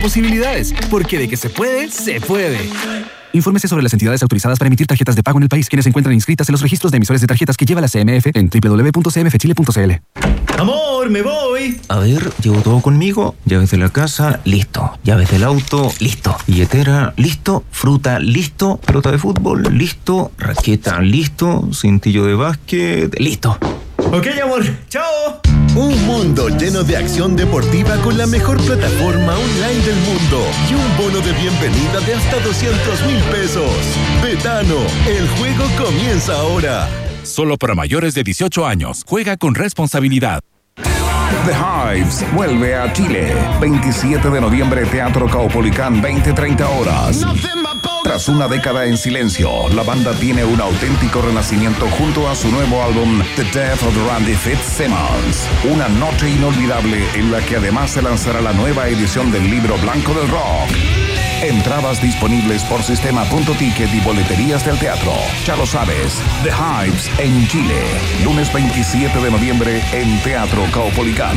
posibilidades, porque de que se puede, se puede. Infórmese sobre las entidades autorizadas para emitir tarjetas de pago en el país, quienes se encuentran inscritas en los registros de emisores de tarjetas que lleva la CMF en www.cmfchile.cl. Amor, me voy. A ver, llevo todo conmigo. Llaves de la casa, listo. Llaves del auto, listo. Billetera, listo. Fruta, listo. Pelota de fútbol, listo. Raqueta, listo. Cintillo de básquet, listo. Ok, amor. Chao. Un mundo lleno de acción deportiva con la mejor plataforma online del mundo y un bono de bienvenida de hasta 200 mil pesos. Betano, el juego comienza ahora. Solo para mayores de 18 años. Juega con responsabilidad. The Hives vuelve a Chile. 27 de noviembre, Teatro Caupolicán, 20-30 horas. Tras una década en silencio, la banda tiene un auténtico renacimiento junto a su nuevo álbum The Death of Randy Fitzsimmons. Una noche inolvidable en la que además se lanzará la nueva edición del libro blanco del rock. Entradas disponibles por sistema.ticket y boleterías del teatro. Ya lo sabes, The Hives en Chile. Lunes 27 de noviembre en Teatro Caupolicán.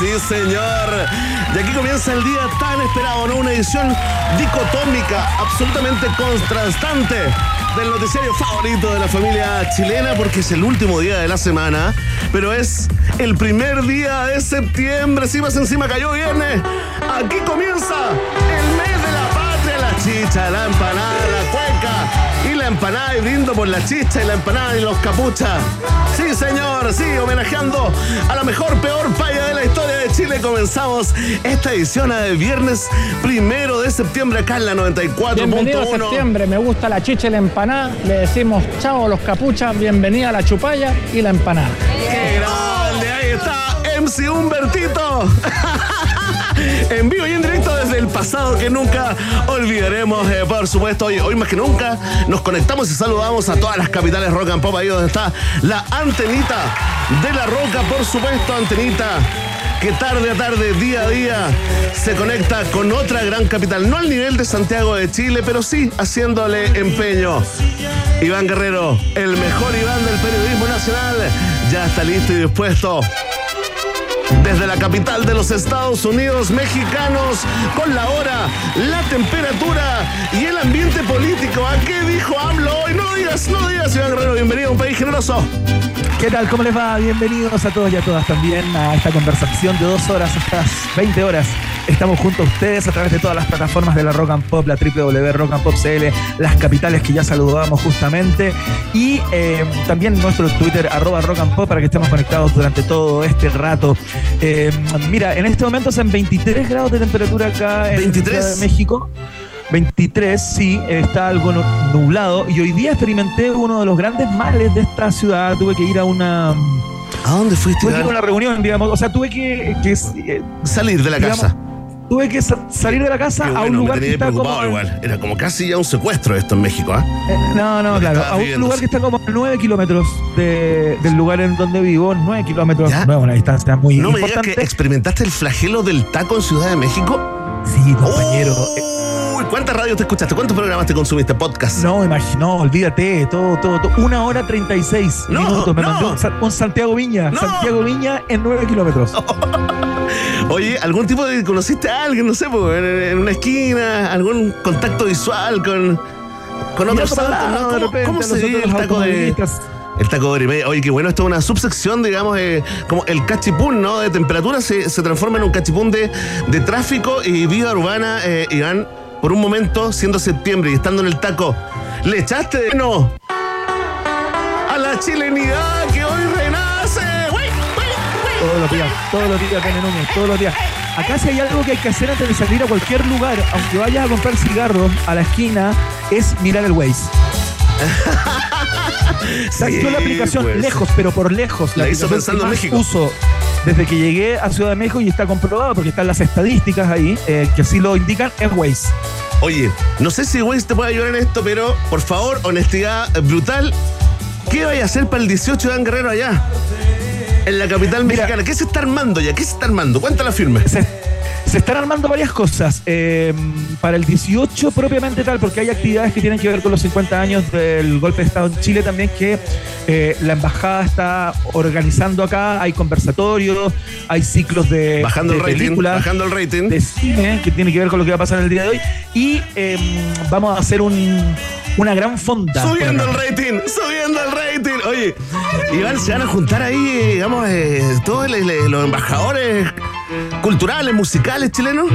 Sí, señor. Y aquí comienza el día tan esperado, ¿no? Una edición dicotómica, absolutamente contrastante del noticiario favorito de la familia chilena, porque es el último día de la semana, pero es el primer día de septiembre. Si más encima cayó viernes. Aquí comienza el mes de la patria, la chicha, la empanada, la cueca y la empanada y brindo por la chicha y la empanada y los capuchas. Sí, señor, sí, homenajeando a la mejor, peor paya de la historia Chile. Comenzamos esta edición de viernes primero de septiembre acá en la Bienvenido a 94.1. septiembre, me gusta la chicha y la empanada. Le decimos chao a los capuchas, bienvenida a la chupalla y la empanada. ¡Qué grande! Ahí está MC Humbertito. En vivo y en directo desde el pasado que nunca olvidaremos. eh, por supuesto, hoy, hoy más que nunca nos conectamos y saludamos a todas las capitales rock and pop ahí donde está la antenita de la roca, por supuesto, antenita que tarde a tarde, día a día, se conecta con otra gran capital. No al nivel de Santiago de Chile, pero sí haciéndole empeño. Iván Guerrero, el mejor Iván del periodismo nacional, ya está listo y dispuesto desde la capital de los Estados Unidos mexicanos, con la hora, la temperatura y el ambiente político. ¿A qué dijo AMLO hoy? No digas, no digas, Iván Guerrero, bienvenido a un país generoso. ¿Qué tal? ¿Cómo les va? Bienvenidos a todos y a todas también a esta conversación de dos horas, estas 20 horas. Estamos junto a ustedes a través de todas las plataformas de la Rock and Pop, la www.rockandpopcl, las capitales que ya saludamos justamente y eh, también nuestro Twitter arroba Rock and Pop para que estemos conectados durante todo este rato. Eh, mira, en este momento son 23 grados de temperatura acá en 23. Ciudad de México. 23, sí, está algo nu- nublado. Y hoy día experimenté uno de los grandes males de esta ciudad. Tuve que ir a una. ¿A dónde fuiste, Tuve que ir a una reunión, digamos. O sea, tuve que. que, Salir de la digamos, casa. Tuve que sa- salir de la casa a un lugar que está como. igual. Era como casi ya un secuestro esto en México, ¿ah? Eh, no, no, Lo claro. A un viviendo, lugar que está como a 9 kilómetros de- del lugar en donde vivo. 9 kilómetros. ¿Ya? No es una distancia muy No me digas importante. que experimentaste el flagelo del taco en Ciudad de México. Sí, compañero. Eh, Uy, ¿cuántas radios te escuchaste? ¿Cuántos programas te consumiste? Podcast. No, imagino, olvídate, todo, todo, todo. Una hora 36 No, minutos. Me no. mandé un, Sa- un Santiago Viña. No. Santiago Viña en 9 kilómetros. Oye, ¿algún tipo de. conociste a alguien, no sé, en, en una esquina? ¿Algún contacto visual con, con otros ¿no? de ¿Cómo, repente, cómo los se otros el taco de. El taco de y media. Oye, qué bueno, esto es una subsección, digamos, eh, como el cachipún, ¿no? De temperatura se, se transforma en un cachipún de, de tráfico y vida urbana. Eh, Iván, por un momento, siendo septiembre y estando en el taco, le echaste de no a la chilenidad que hoy renace. ¡Uy, Todos los días, todos los días, Núñez, todos los días. Acá si hay algo que hay que hacer antes de salir a cualquier lugar, aunque vayas a comprar cigarros a la esquina, es mirar el Waze. Sí, Yo la aplicación pues. lejos, pero por lejos. La hizo aplicación pensando en México. Uso desde que llegué a Ciudad de México y está comprobado porque están las estadísticas ahí eh, que así lo indican, es Waze. Oye, no sé si Waze te puede ayudar en esto, pero por favor, honestidad brutal. ¿Qué vaya a hacer para el 18 de An Guerrero allá? En la capital Mira. mexicana. ¿Qué se está armando ya? ¿Qué se está armando? Cuéntala firme. Se, se están armando varias cosas. eh, para el 18 propiamente tal, porque hay actividades que tienen que ver con los 50 años del golpe de Estado en Chile también, que eh, la embajada está organizando acá. Hay conversatorios, hay ciclos de, Bajando de el rating. películas, Bajando el rating. de cine, que tiene que ver con lo que va a pasar en el día de hoy. Y eh, vamos a hacer un, una gran fonda. Subiendo el rating, subiendo el rating. Oye, Iván, se van a juntar ahí, digamos, eh, todos los embajadores culturales, musicales chilenos.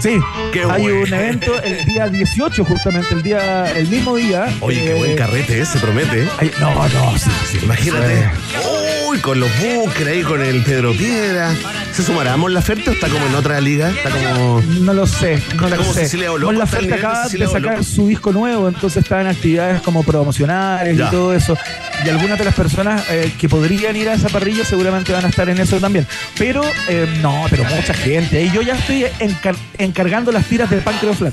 Sí, Qué hay un evento el día 18, justamente, el día, el mismo día. Oye, qué eh, buen carrete ese, promete. ¿eh? no, no, sí, sí. Imagínate. Eh, Uy, con los búnkeres ahí, con el Pedro Piedra. ¿Se sumará Mon Laferte o está como en otra liga? Está como. No lo sé, no Está lo como sé. Cecilia Olo- Mon Laferte acaba de sacar su disco nuevo, entonces está en actividades como promocionales Ya. y todo eso. Y algunas de las personas eh, que podrían ir a esa parrilla seguramente van a estar en eso también. Pero eh, no, pero mucha gente. Y yo ya estoy encar- encargando las tiras del Pancreo Flat.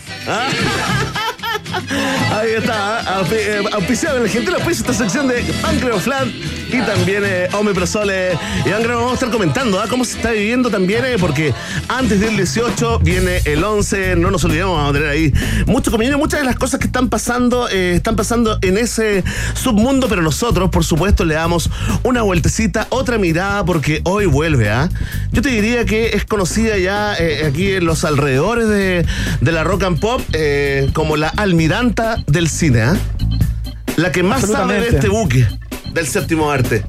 Ahí está, aupi- eh, auspiciado en el gentil auspicio esta sección de Pancreo Flat y también eh, Omeprazol. eh, y Guerrero, vamos a estar comentando ¿ah? cómo se está viviendo también, eh, porque antes del 18 viene el 11, no nos olvidemos, vamos a tener ahí mucho comienzo, muchas de las cosas que están pasando, eh, están pasando en ese submundo, pero nosotros, por supuesto, le damos una vueltecita, otra mirada, porque hoy vuelve, ¿ah? Yo te diría que es conocida ya eh, aquí en los alrededores de, de la rock and pop como la almiranta del cine, ¿ah? La que más sabe de este buque del séptimo arte.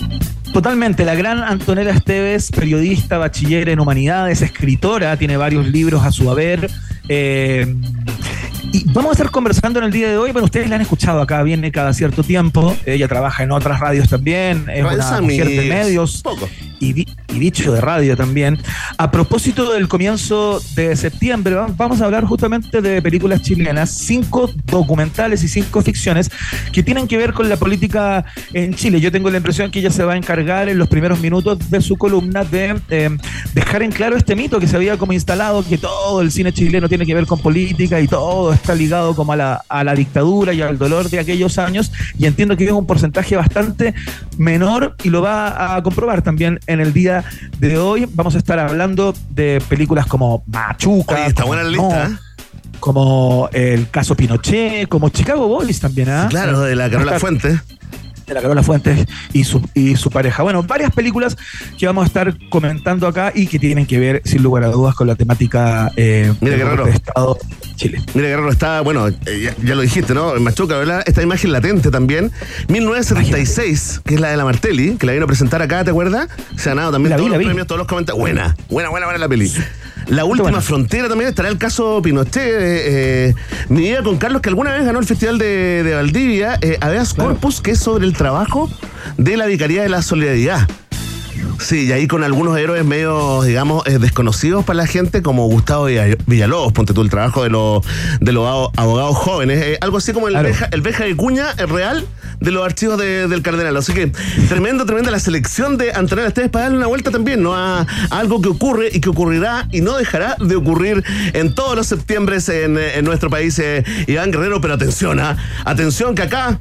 Totalmente, la gran Antonella Esteves, periodista, bachiller en humanidades, escritora, tiene varios libros a su haber. eh, y vamos a estar conversando en el día de hoy. Bueno, ustedes la han escuchado acá, viene cada cierto tiempo. Ella trabaja en otras radios también, es una mujer de medios Poco. y, y de radio también. A propósito del comienzo de septiembre, va- vamos a hablar justamente de películas chilenas, cinco documentales y cinco ficciones que tienen que ver con la política en Chile. Yo tengo la impresión que ella se va a encargar en los primeros minutos de su columna de eh, dejar en claro este mito que se había como instalado, que todo el cine chileno tiene que ver con política y todo está ligado como a la, a la dictadura y al dolor de aquellos años. Y entiendo que es un porcentaje bastante menor y lo va a comprobar también en el día de hoy. Vamos a estar hablando de películas como Machuca. Oye, está como buena la lista, ¿eh? Como el caso Pinochet, como Chicago Boys también, ¿ah? Claro, de la Carola Está- Fuente. de la Carola Fuentes y su, y su pareja. Bueno, varias películas que vamos a estar comentando acá y que tienen que ver, sin lugar a dudas, con la temática eh, Mira, golpe de Estado Chile. Mira, Guerrero, está, bueno, eh, ya, ya lo dijiste, ¿no? En Machuca, ¿verdad? Esta imagen latente también. 1976, que es la de la Martelli, que la vino a presentar acá, ¿te acuerdas? Se ha ganado también La todos los vi. premios, todos los comentarios. Buena, buena, buena, buena la peli. La última frontera también estará el caso Pinochet. eh, eh, mi vida con Carlos, que alguna vez ganó el Festival de, de Valdivia, eh, Claro. Corpus, que es sobre el trabajo de la Vicaría de la Solidaridad. Sí, y ahí con algunos héroes medio, digamos, eh, desconocidos para la gente, como Gustavo Villa- Villalobos, ponte tú el trabajo de los, de los abo- abogados jóvenes, eh, algo así como el, Claro. Beja, el Beja de Cuña eh, real de los archivos de- del Cardenal. Así que tremendo, tremenda la selección de Antonella Esteves para darle una vuelta también, ¿no? A, a algo que ocurre y que ocurrirá y no dejará de ocurrir en todos los septiembres en, en nuestro país, eh, Iván Guerrero, pero atención, ¿ah? atención que acá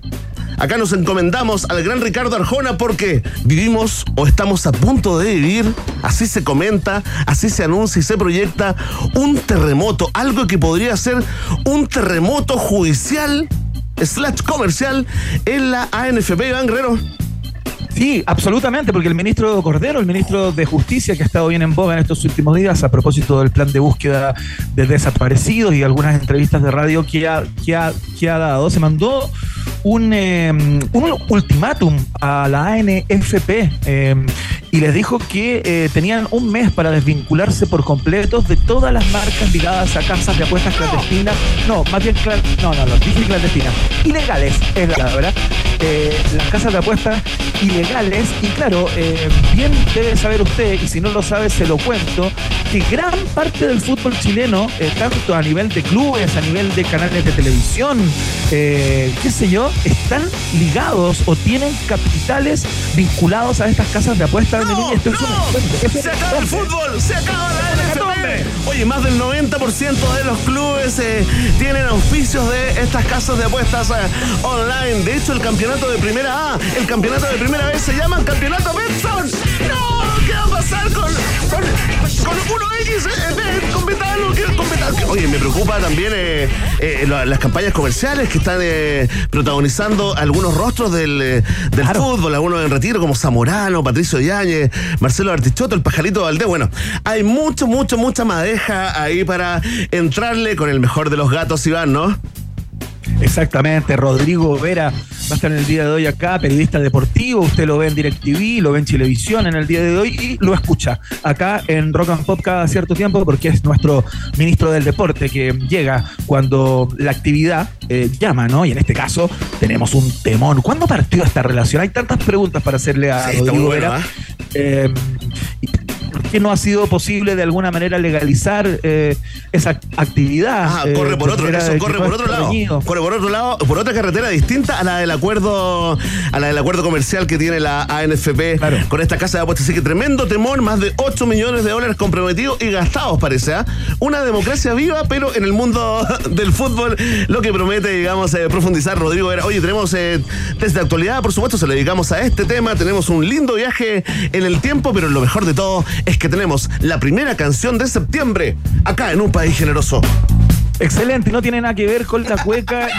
Acá nos encomendamos al gran Ricardo Arjona porque vivimos o estamos a punto de vivir, así se comenta, así se anuncia y se proyecta, un terremoto, algo que podría ser un terremoto judicial slash comercial en la ANFP, Iván Guerrero. Sí, absolutamente, porque el ministro Cordero, el ministro de Justicia, que ha estado bien en boga en estos últimos días a propósito del plan de búsqueda de desaparecidos y algunas entrevistas de radio que ha, que ha, que ha dado, se mandó un, eh, un ultimátum a la ANFP eh, y les dijo que eh, tenían un mes para desvincularse por completo de todas las marcas ligadas a casas de apuestas clandestinas. No, más bien, no, no, no, dije clandestinas. Ilegales, es la verdad. Eh, las casas de apuestas ilegales. Y claro, eh, bien debe saber usted, y si no lo sabe, se lo cuento, que gran parte del fútbol chileno, tanto a nivel de clubes, a nivel de canales de televisión, qué sé yo, están ligados o tienen capitales vinculados a estas casas de apuestas no, se acaba el fútbol, se acaba la NFP. Oye, más del 90% de los clubes eh, tienen auspicios de estas casas de apuestas eh, online. De hecho, el campeonato de primera A, el campeonato de primera B se llama Campeonato Betson. ¿Qué va a pasar con, con, 1X? Eh, con Oye, me preocupa también las campañas comerciales que están protagonizando algunos rostros del, del fútbol, algunos en retiro como Zamorano, Patricio Yáñez, Marcelo Artichoto, el pajarito Valdés. Bueno, hay mucho, mucho, mucha madeja ahí para entrarle con el mejor de los gatos, Iván, ¿no? Exactamente, Rodrigo Vera va a estar en el día de hoy acá, periodista deportivo, usted lo ve en DirecTV, lo ve en Televisión en el día de hoy y lo escucha acá en Rock and Pop cada cierto tiempo porque es nuestro ministro del deporte que llega cuando la actividad eh, llama, ¿no? Y en este caso tenemos un temón. ¿Cuándo partió esta relación? Hay tantas preguntas para hacerle a Rodrigo Vera. ¿eh? ¿por no ha sido posible de alguna manera legalizar eh, esa actividad? Ah, corre por otro, eso corre por otro lado. Corre por otro lado, por otra carretera distinta a la del acuerdo, a la del acuerdo comercial que tiene la ANFP con esta casa de apuestas. Así que tremendo temor, más de 8 millones de dólares comprometidos y gastados, parece. ¿ah? Una democracia viva, pero en el mundo del fútbol, lo que promete, digamos, eh, profundizar Rodrigo era, oye, tenemos eh, desde actualidad, por supuesto, se le dedicamos a este tema, tenemos un lindo viaje en el tiempo, pero lo mejor de todo es que tenemos la primera canción de septiembre acá en un país generoso. Excelente, no tiene nada que ver con la cueca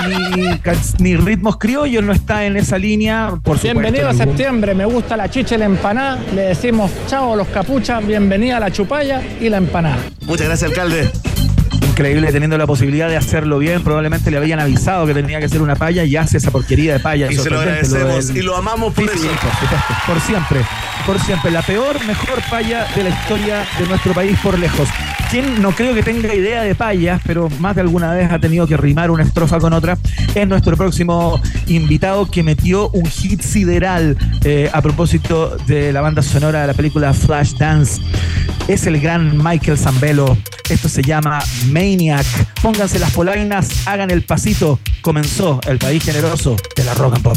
ni, ritmos criollos, no está en esa línea. Por Bienvenido a septiembre, me gusta la chicha y la empanada. Le decimos chao a los capuchas, bienvenida a la chupalla y la empanada. Muchas gracias, alcalde increíble teniendo la posibilidad de hacerlo bien. Probablemente le habían avisado que tenía que ser una palla y hace esa porquería de palla. Y se lo agradecemos y lo amamos por eso. por siempre, por siempre. La peor, mejor palla de la historia de nuestro país por lejos. Quien no creo que tenga idea de payas, pero más de alguna vez ha tenido que rimar una estrofa con otra, es nuestro próximo invitado que metió un hit sideral eh, a propósito de la banda sonora de la película Flash Dance. Es el gran Michael Zambello. Esto se llama Maniac. Pónganse las polainas, hagan el pasito. Comenzó el país generoso de la rock and pop.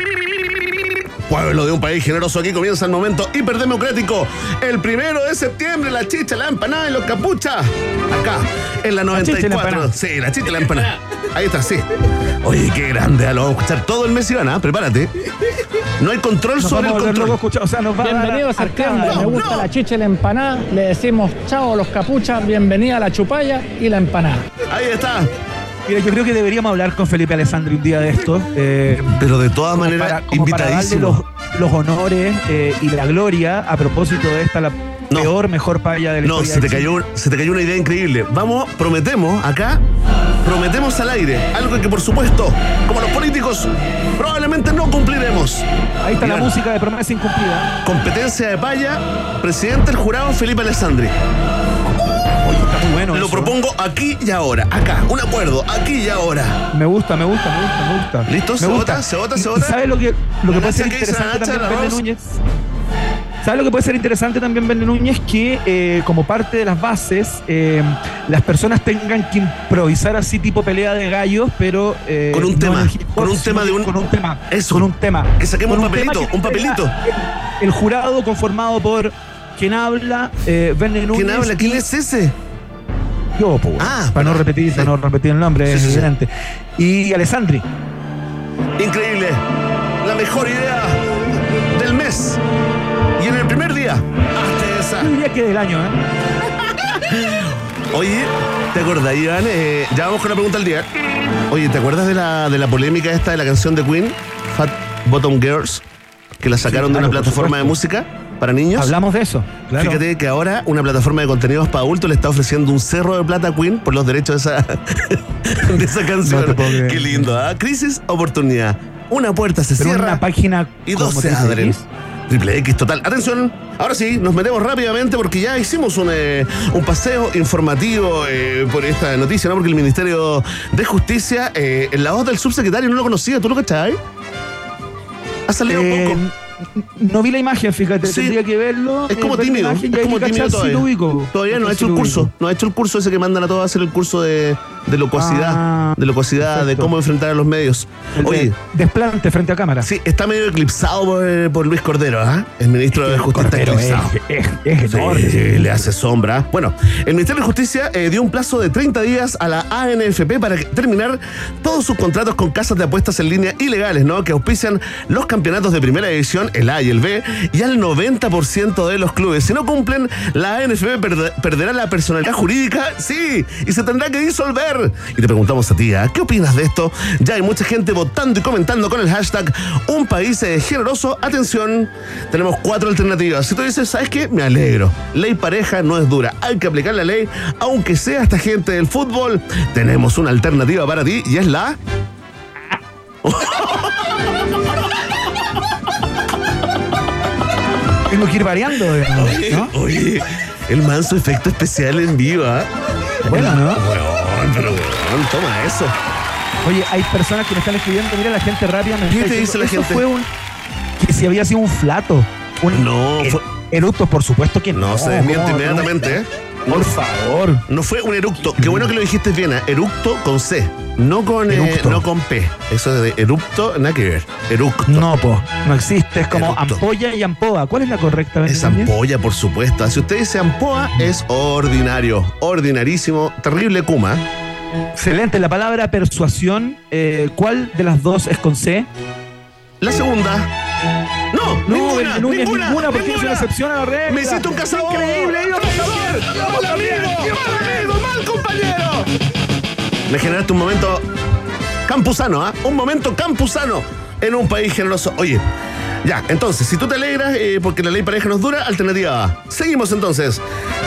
Pueblo de un país generoso, aquí comienza el momento hiperdemocrático. El primero de septiembre, la chicha, la empanada y los capuchas. Acá, en la chicha y la 94. empanada. sí, la chicha y la empanada. Ahí está, sí. Oye, qué grande, ah, lo vamos a escuchar todo el mes, Ivana, prepárate. No hay control Nos sobre el control. o sea, nos va Bienvenidos a septiembre, me no, gusta no. la chicha y la empanada, le decimos chao a los capuchas, bienvenida a la chupalla y la empanada. Ahí está. Mira, yo creo que deberíamos hablar con Felipe Alessandri un día de esto. eh, Pero de todas maneras, como para darle invitadísimo. los, los honores eh, y la gloria a propósito de esta, la No. peor, mejor paella de la No, se te, cayó, se te cayó una idea increíble. Vamos, prometemos acá, prometemos al aire, algo que por supuesto, como los políticos, probablemente no cumpliremos. Ahí está la música de promesa incumplida. Competencia de paya, presidente del jurado Felipe Alessandri. Oye, está muy bueno. Lo eso. propongo aquí y ahora, acá, un acuerdo, aquí y ahora. Me gusta, me gusta, me gusta, me gusta. ¿Listo? ¿Se vota? ¿Se vota? ¿Se ¿Y vota? ¿Sabes lo que, lo que La puede ser Nacha, ¿qué dice la interesante también? Núñez? ¿Sabes lo que puede ser interesante también, Berne Núñez? Que eh, como parte de las bases, eh, las personas tengan que improvisar así tipo pelea de gallos, pero... eh, Con un no tema, con un tema de un- Con un tema. Eso. Con un tema. Que saquemos un papelito, un papelito. el jurado conformado por quien habla, eh, Núñez. ¿Quién habla? ¿Quién es ese? Yo, po, Ah, para no repetir, para no repetir el nombre, Sí, es sí, sí. evidente. Y Alessandri. Increíble. La mejor idea del mes. Y en el primer día, hasta esa. Yo diría que del año, ¿eh? Oye, ¿te acordás, Iván? Eh, ya vamos con la pregunta del día. Oye, ¿te acuerdas de la, de la polémica esta de la canción de Queen, Fat Bottom Girls? Que la sacaron Sí, de una plataforma de música para niños. Hablamos de eso. Claro. Fíjate que ahora una plataforma de contenidos para adultos le está ofreciendo un cerro de plata a Queen por los derechos de esa, de esa canción. No. Qué lindo, ¿ah? Crisis, oportunidad. Una puerta se Pero cierra una página y dos se Triple abren. X. Triple X total. Atención, ahora sí, nos metemos rápidamente porque ya hicimos un, eh, un paseo informativo eh, por esta noticia, ¿no? Porque el Ministerio de Justicia, eh, en la voz del subsecretario no lo conocía, ¿tú lo cachai? Ha salido Eh, poco. No vi la imagen, fíjate, Sí. tendría que verlo. Es eh, como la tímido, es como tímido todavía. ubico. Todavía no ha hecho el curso, no ha hecho el curso ese que mandan a todos a hacer el curso de, de locuacidad, Ah, de locuacidad, de cómo enfrentar a los medios. El de Oye, desplante frente a cámara. sí, está medio eclipsado por, por Luis Cordero, ¿ah? El ministro de Justicia está es, eclipsado. es, Sí, le hace sombra. Bueno, el Ministerio de Justicia eh, dio un plazo de 30 días a la ANFP para terminar todos sus contratos con casas de apuestas en línea ilegales, ¿no? Que auspician los campeonatos de primera división, el A y el B, y al 90% de los clubes. Si no cumplen, la ANFP perde- perderá la personalidad jurídica, sí, y se tendrá que disolver. Y te preguntamos a ti, ¿ah? ¿qué opinas de esto? Ya hay mucha gente votando y comentando con el hashtag Un país generoso. Atención, tenemos cuatro alternativas. Si tú dices, ¿sabes qué? Me alegro. Ley pareja no es dura. Hay que aplicar la ley, aunque sea esta gente del fútbol. Tenemos una alternativa para ti y es la... Tengo que ir variando, ¿no? Oye, el manso efecto especial en vivo, ¿ah? Bueno, ¿no? Weón, pero weón, toma eso. Oye, hay personas que me están escribiendo, mira la gente rápidamente. ¿Qué te dice la Eso gente? fue un. Que si había sido un flato. Un No, er- fue- eructo, por supuesto que no. No, se desmiente inmediatamente, ¿eh? Por favor. No fue un eructo. Qué bueno que lo dijiste bien, ¿ah? eructo con C, no con, eh, Eructo. no con P. Eso de eructo, nada que ver. Eructo. No, po, no existe. Es como Eructo. ampolla y ampoa. ¿Cuál es la correcta? Es Benjamín? ampolla, por supuesto. Si usted dice ampoa, es ordinario, ordinarísimo, terrible Kuma. Excelente. La palabra persuasión, eh, ¿cuál de las dos es con C? La segunda. No, No, ninguna, Núñez, ninguna, ninguna, porque es ninguna. una excepción a la regla. Me hiciste un cazador. Increíble, cazador. Mal amigo, mal amigo, mal compañero. Me generaste un momento campusano, ¿ah? Un momento campusano en un país generoso. Oye, ya, entonces, si tú te alegras eh, porque la ley pareja nos dura, alternativa A. Seguimos entonces.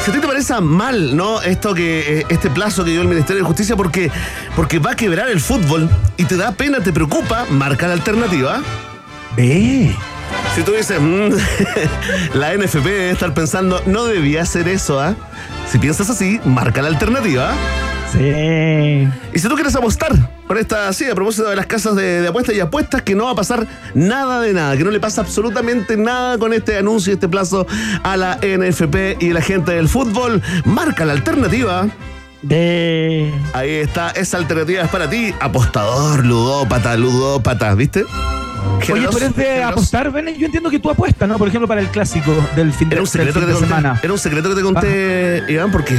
Si a ti te parece mal, ¿no? Esto que, eh, este plazo que dio el Ministerio de Justicia porque, porque va a quebrar el fútbol y te da pena, te preocupa, marca la alternativa. Ve. Si tú dices, "Mm, la NFP debe estar pensando, no debía hacer eso, ¿ah? Si piensas así, marca la alternativa. Sí. Y si tú quieres apostar con esta, sí, a propósito de las casas de, de apuestas y apuestas, que no va a pasar nada de nada, que no le pasa absolutamente nada con este anuncio y este plazo a la NFP y la gente del fútbol. Marca la alternativa. De. Ahí está, esa alternativa es para ti, apostador, ludópata, ludópata, ¿viste? Oye, pero es de apostar, Ben, yo entiendo que tú apuestas, ¿no? Por ejemplo, para el clásico del fin de, Era un, secreto fin que te de conté, semana. era un secreto que te conté, Iván, porque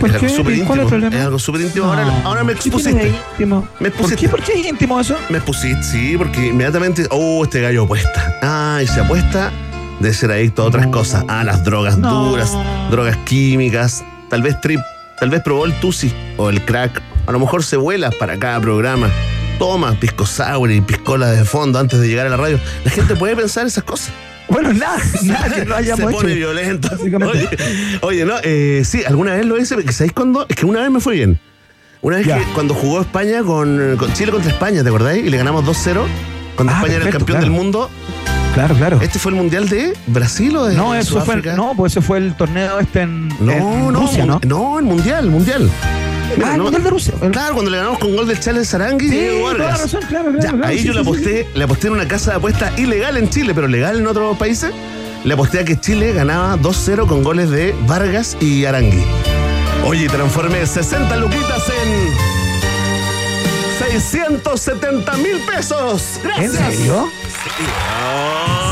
¿Por es algo súper ¿Cuál es el íntimo. problema? Es algo súper íntimo. Ahora, No. ahora me ¿Qué tiene de expusiste. íntimo? Me ¿Por qué? ¿Por qué es íntimo eso? Me expusiste, sí, porque inmediatamente, oh, este gallo apuesta. Ah, y se apuesta de ser adicto a otras cosas. Ah, las drogas No. duras, drogas químicas, tal vez trip, tal vez probó el tusi o el crack. A lo mejor se vuela para cada programa. Toma pisco sour y piscola de fondo antes de llegar a la radio. La gente puede pensar esas cosas. Bueno, nada, nada que no se hayamos pone hecho. violento. Oye, oye, no, eh, sí, alguna vez lo hice, porque ¿sabéis cuándo? Es que una vez me fue bien. Una vez Ya. que cuando jugó España con, con Chile contra España, ¿te acordáis? Y le ganamos 2-0. Cuando Ah, España era el campeón claro. del mundo. Claro, claro. ¿Este fue el mundial de Brasil o de No, eso fue, Sudáfrica? no, pues ese fue el torneo este en, no, en no, Rusia, ¿no? No, el mundial, el mundial. Mira, Ah, el no- Mundial de Rusia. El- Claro, cuando le ganamos con gol del Chale Sarangui Sí, y toda la Vargas. razón, claro, claro, Ya, claro, ahí sí, yo le sí, sí, aposté, le aposté en una casa de apuestas ilegal en Chile, pero legal en otros países. Le aposté a que Chile ganaba 2-0 con goles de Vargas y Arangui. Oye, transformé 60 luquitas en 670 mil pesos. ¿En Gracias. serio?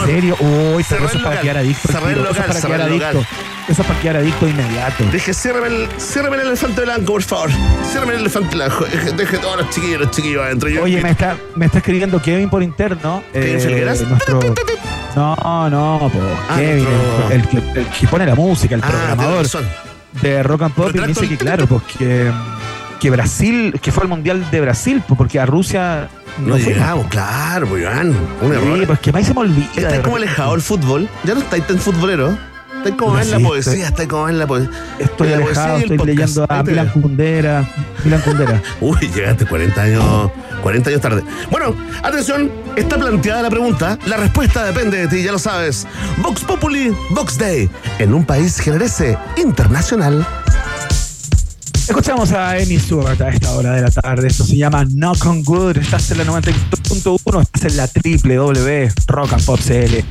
¿En serio? Uy, Cerré eso el es para quedar adicto. cerré el local, cerré el local. Eso es para quedar adicto inmediato. Dije, ciérrame el, elefante blanco, por favor. Ciérrame el elefante blanco. Deje, deje todos los chiquillos, los chiquillos adentro. Yo- Oye, me está, me está escribiendo Kevin por interno. eh, ¿Kevin Felgueras? nuestro, no, no, Ah, Kevin, nuestro- el, que, el que pone la música, el Ah, programador de Rock and Pop, y me dice que claro, pues que, que Brasil, que fue el mundial de Brasil, pues, porque a Rusia No fuimos. llegamos, claro, pues. Un error. Sí, pues que más se me olvida. Estáis de como alejado del fútbol. Ya no estáis tan futbolero. Estáis como en la Sí, poesía, estoy- como en la poesía. Estoy en la alejado, poesía estoy leyendo a Milan. Kundera. Milan Kundera. Uy, llegaste 40 años, 40 años tarde. Bueno, atención, está planteada la pregunta. La respuesta depende de ti, ya lo sabes. Vox Populi, Vox Day. En un país generese internacional. Escuchamos a Amy Stewart a esta hora de la tarde. Esto se llama Knock on Good. Estás en la 92.1, estás en la www Rock and Pop CL.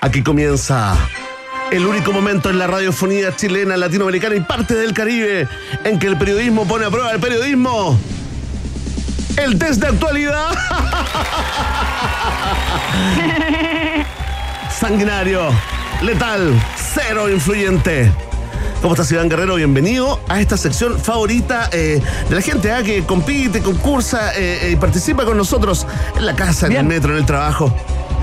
Aquí comienza el único momento en la radiofonía chilena, latinoamericana y parte del Caribe en que el periodismo pone a prueba el periodismo. El test de actualidad. Sanguinario, letal, cero influyente. ¿Cómo estás, Iván Guerrero? Bienvenido a esta sección favorita eh, de la gente ¿ah? que compite, concursa eh, y participa con nosotros en la casa, en Bien. el metro, en el trabajo.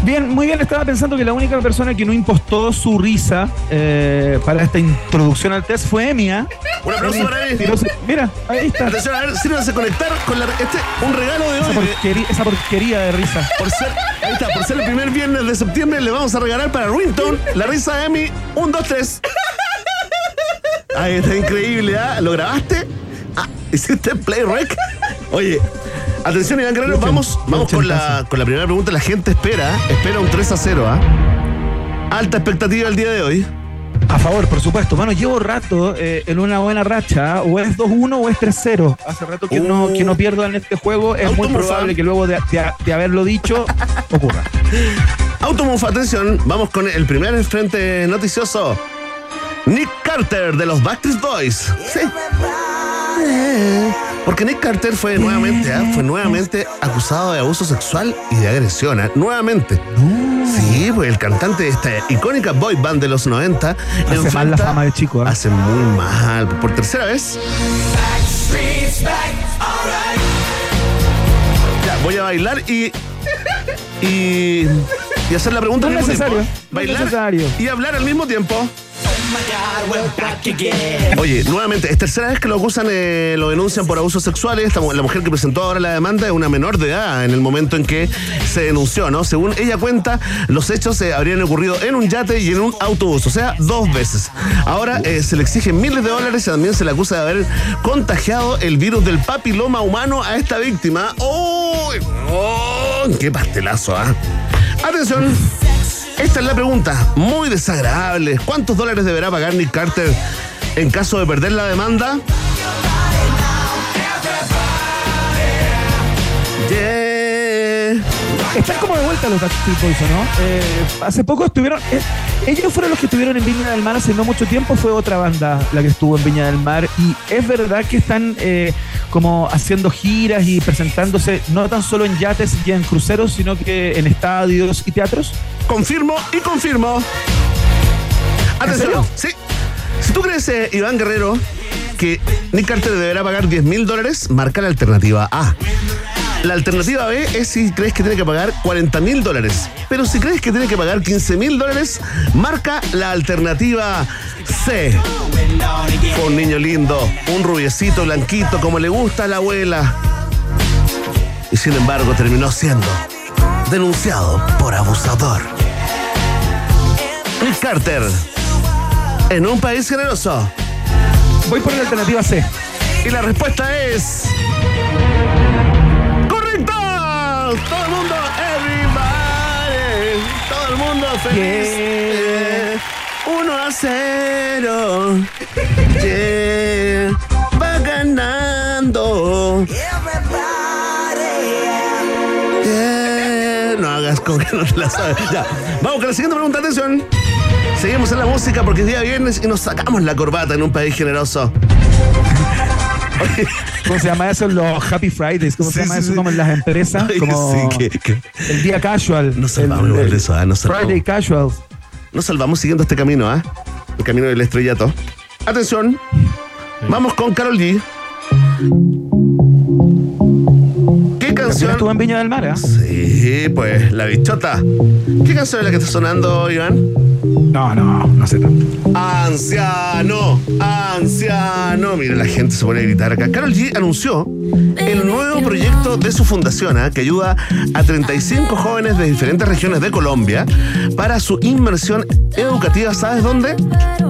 Bien, muy bien. Estaba pensando que la única persona que no impostó su risa eh, para esta introducción al test fue Emia. Un aplauso para Emi. Mira, ahí está. Atención, a ver, sírvanse conectar con la, este, un regalo de Esa hoy. porquería, esa porquería de risa. Por ser, ahí está, por ser el primer viernes de septiembre, le vamos a regalar para Ringtone la risa de Emi. Un, dos, tres. Ahí está increíble, ¿ah? ¿Lo grabaste? Ah, ¿hiciste play rec? Oye, atención, Iván Guerrero, vamos, vamos con la, con la primera pregunta. La gente espera, espera un 3 a 0, ¿ah? Alta expectativa el día de hoy. A favor, por supuesto. Bueno, llevo rato eh, en una buena racha. O es 2-1 o es 3-0. Hace rato que, no, que no pierdo en este juego. Es muy probable que luego de, de- de haberlo dicho ocurra. Automufa, atención, vamos con el primer frente noticioso. Nick Carter de los Backstreet Boys. Sí. Porque Nick Carter fue nuevamente, ¿ah? fue nuevamente acusado de abuso sexual y de agresión. ¿ah? Nuevamente. Sí, pues el cantante de esta icónica boy band de los 90 Hace mal la fama de chico. ¿eh? Hace muy mal. Por tercera vez. Ya, voy a bailar y. Y. Y hacer la pregunta No al mismo necesario, tiempo. no Bailar necesario. y hablar al mismo tiempo. Oye, nuevamente, es tercera vez que lo acusan, eh, lo denuncian por abusos sexuales. La mujer que presentó ahora la demanda es una menor de edad en el momento en que se denunció, ¿no? Según ella cuenta, los hechos se habrían ocurrido en un yate y en un autobús, o sea, dos veces. Ahora eh, se le exigen miles de dólares y también se le acusa de haber contagiado el virus del papiloma humano a esta víctima. Oh ¡Qué pastelazo, ah! Atención. Esta es la pregunta, muy desagradable. ¿Cuántos dólares deberá pagar Nick Carter en caso de perder la demanda? Están como de vuelta los Backstreet Boys, ¿o ¿no? Eh, hace poco estuvieron. eh, ellos fueron los que estuvieron en Viña del Mar hace no mucho tiempo. Fue otra banda la que estuvo en Viña del Mar. Y es verdad que están eh, como haciendo giras y presentándose no tan solo en yates y en cruceros, sino que en estadios y teatros. Confirmo y confirmo. Atención. Sí. Si tú crees, eh, Iván Guerrero, que Nick Carter deberá pagar 10 mil dólares, marca la alternativa A. La alternativa B es si crees que tiene que pagar 40 mil dólares. Pero si crees que tiene que pagar 15 mil dólares, marca la alternativa C. Fue un niño lindo, un rubiecito blanquito como le gusta a la abuela. Y sin embargo terminó siendo denunciado por abusador. Nick Carter, en un país generoso. Voy por la alternativa C. Y la respuesta es. ¡Correcto! Todo el mundo, everybody. Todo el mundo feliz. Yeah. Uno a cero. Yeah. Va ganando. No hagas como que no te la sabes. Ya. Vamos con la siguiente pregunta. Atención. Seguimos en la música porque es día viernes y nos sacamos la corbata en un país generoso. Oye, ¿Cómo se llama eso? Los Happy Fridays. ¿Cómo Sí, se llama sí, eso sí. como en las empresas? Como sí, que- que- el día casual. Nos salvamos El- el eso, ¿ah? Nos salvamos. Friday casual. Nos salvamos siguiendo este camino, ¿ah? El camino del estrellato. Atención. Vamos con Carol G. ¿Qué Recién canción? estuvo en Viña del Mar, ¿ah? Sí, pues, la bichota. ¿Qué canción es la que está sonando, Iván? No, no, no sé tanto. Anciano, anciano. Mira, la gente se pone a gritar acá. Carol G anunció el nuevo proyecto de su fundación, ¿ah? que ayuda a 35 jóvenes de diferentes regiones de Colombia para su inmersión educativa. ¿Sabes dónde?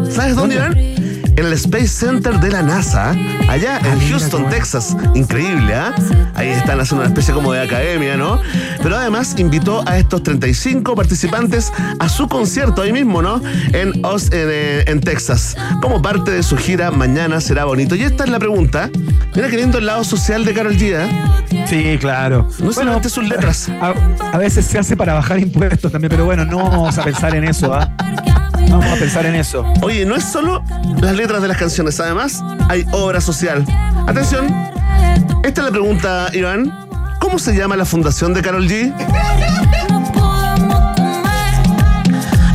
¿Sabes dónde, Iván? En el Space Center de la NASA, allá en Houston, Texas. Increíble, ¿ah? Ahí están haciendo una especie como de academia, ¿no? Pero además invitó a estos 35 participantes a su concierto ahí mismo, ¿no? En, en, eh, en Texas, como parte de su gira Mañana será bonito. Y esta es la pregunta. Mira que lindo el lado social de Carol G, ¿eh? Sí, claro. No solamente sus letras. A, a veces se hace para bajar impuestos también, pero bueno, no vamos a pensar en eso, ¿ah? Vamos a pensar en eso. Oye, no es solo las letras de las canciones, además hay obra social. Atención, esta es la pregunta, Iván. ¿Cómo se llama la fundación de Carol G?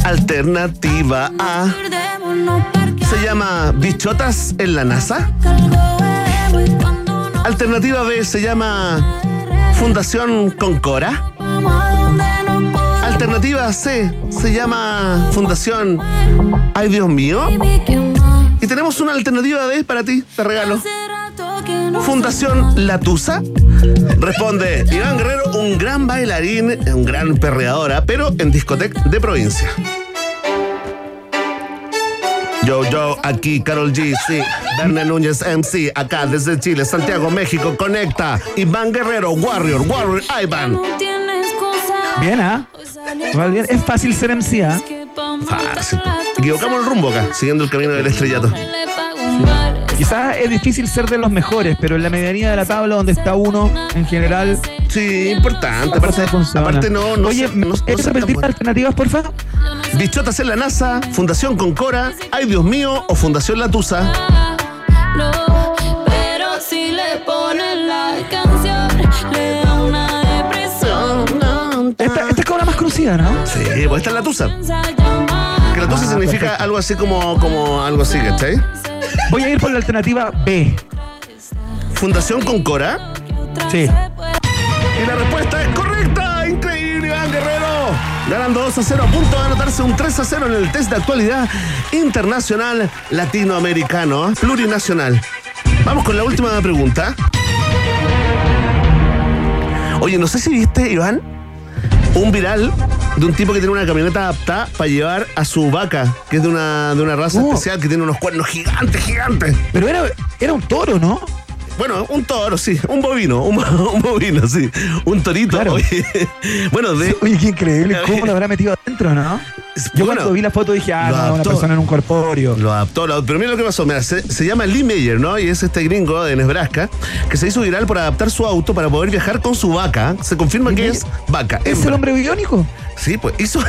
Alternativa A. ¿Se llama Bichotas en la NASA? Alternativa B se llama Fundación Concora. Alternativa C se llama Fundación Ay Dios mío. Y tenemos una alternativa D para ti, te regalo. Fundación Latusa. Responde Iván Guerrero, un gran bailarín, un gran perreadora, pero en discoteca de provincia. Yo, yo, aquí Carol G, sí. Dana Núñez MC, acá desde Chile, Santiago, México, conecta. Iván Guerrero, Warrior, Warrior, Iván. Bien, ¿ah? Es fácil ser MC, ¿ah? Fácil. Equivocamos el rumbo acá, siguiendo el camino del estrellato. Quizás es difícil ser de los mejores, pero en la medianía de la tabla donde está uno, en general. Sí, importante. Aparte, Aparte, no, no Oye, sé- no- no ¿puedes tan repetir alternativas, porfa? Bichotas en la NASA, Fundación Concora, Ay Dios mío o Fundación Latusa. Pero la ¿no? Sí, pues esta es Latusa. Que Latusa Ah, significa perfecto. algo así como, como algo así, ¿cachai? Voy a ir por la alternativa B. Fundación Concora. Sí. Y la respuesta es correcta. Increíble, Iván Guerrero. Ganando 2 a 0, a punto de anotarse un 3 a 0 en el test de actualidad internacional latinoamericano, ¿eh? plurinacional. Vamos con la última pregunta. Oye, no sé si viste, Iván, un viral de un tipo que tiene una camioneta adaptada para llevar a su vaca, que es de una, de una raza Oh. especial que tiene unos cuernos gigantes, gigantes. Pero era, era un toro, ¿no? Bueno, un toro, sí, un bovino, un, un bovino, sí, un torito. Claro. Oye, bueno, de, Oye, qué increíble. ¿Cómo lo habrá metido adentro, no? Yo Bueno, cuando vi la foto dije, ah, no, una persona en un corpóreo. Lo adaptó, lo- pero mira lo que pasó. Mira, se, se llama Lee Meyer, ¿no? Y es este gringo de Nebraska que se hizo viral por adaptar su auto para poder viajar con su vaca. Se confirma que es vaca. ¿Es hembra. el hombre biónico? Sí, pues hizo.